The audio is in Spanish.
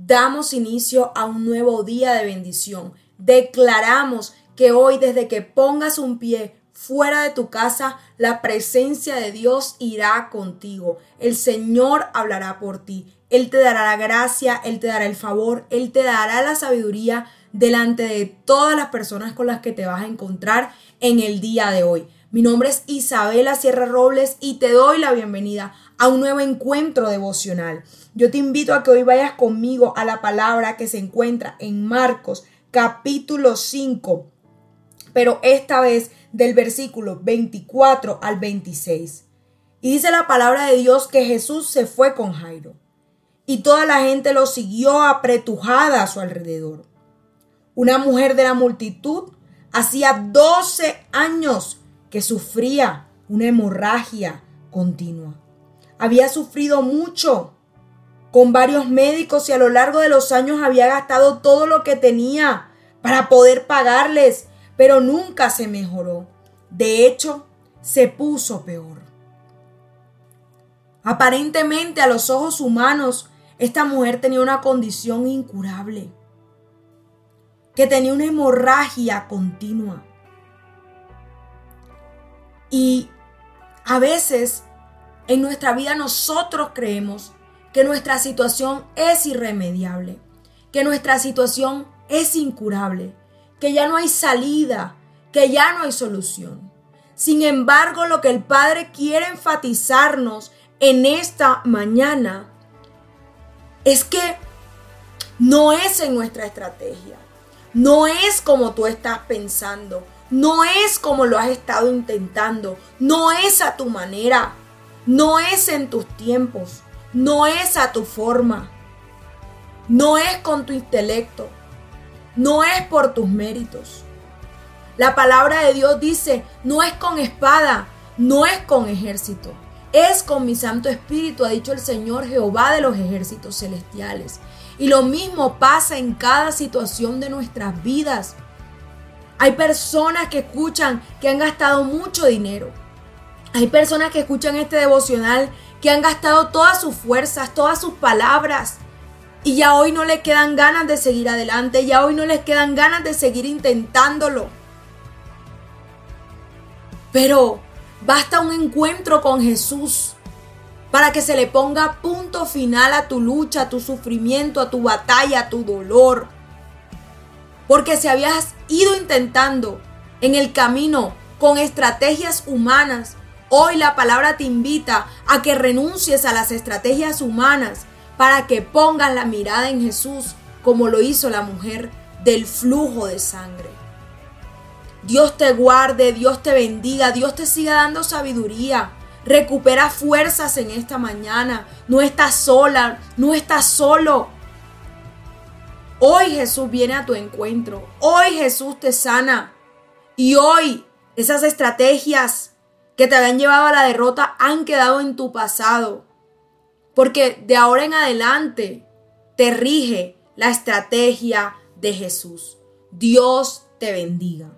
Damos inicio a un nuevo día de bendición. Declaramos que hoy desde que pongas un pie fuera de tu casa, la presencia de Dios irá contigo. El Señor hablará por ti. Él te dará la gracia, Él te dará el favor, Él te dará la sabiduría delante de todas las personas con las que te vas a encontrar en el día de hoy. Mi nombre es Isabela Sierra Robles y te doy la bienvenida a un nuevo encuentro devocional. Yo te invito a que hoy vayas conmigo a la palabra que se encuentra en Marcos capítulo 5, pero esta vez del versículo 24 al 26. Y dice la palabra de Dios que Jesús se fue con Jairo y toda la gente lo siguió apretujada a su alrededor. Una mujer de la multitud hacía 12 años que sufría una hemorragia continua. Había sufrido mucho con varios médicos y a lo largo de los años había gastado todo lo que tenía para poder pagarles, pero nunca se mejoró. De hecho, se puso peor. Aparentemente a los ojos humanos, esta mujer tenía una condición incurable, que tenía una hemorragia continua. Y a veces en nuestra vida nosotros creemos que nuestra situación es irremediable, que nuestra situación es incurable, que ya no hay salida, que ya no hay solución. Sin embargo, lo que el Padre quiere enfatizarnos en esta mañana es que no es en nuestra estrategia, no es como tú estás pensando, no es como lo has estado intentando, no es a tu manera, no es en tus tiempos, no es a tu forma, no es con tu intelecto, no es por tus méritos. La palabra de Dios dice, no es con espada, no es con ejército, es con mi Santo Espíritu, ha dicho el Señor Jehová de los ejércitos celestiales. Y lo mismo pasa en cada situación de nuestras vidas. Hay personas que escuchan que han gastado mucho dinero. Hay personas que escuchan este devocional que han gastado todas sus fuerzas, todas sus palabras. Y ya hoy no les quedan ganas de seguir adelante, ya hoy no les quedan ganas de seguir intentándolo. Pero basta un encuentro con Jesús para que se le ponga punto final a tu lucha, a tu sufrimiento, a tu batalla, a tu dolor. Porque si habías ido intentando en el camino con estrategias humanas, hoy la palabra te invita a que renuncies a las estrategias humanas para que pongas la mirada en Jesús como lo hizo la mujer del flujo de sangre. Dios te guarde, Dios te bendiga, Dios te siga dando sabiduría. Recupera fuerzas en esta mañana. No estás sola, no estás solo. Hoy Jesús viene a tu encuentro. Hoy Jesús te sana. Y hoy esas estrategias que te habían llevado a la derrota han quedado en tu pasado. Porque de ahora en adelante te rige la estrategia de Jesús. Dios te bendiga.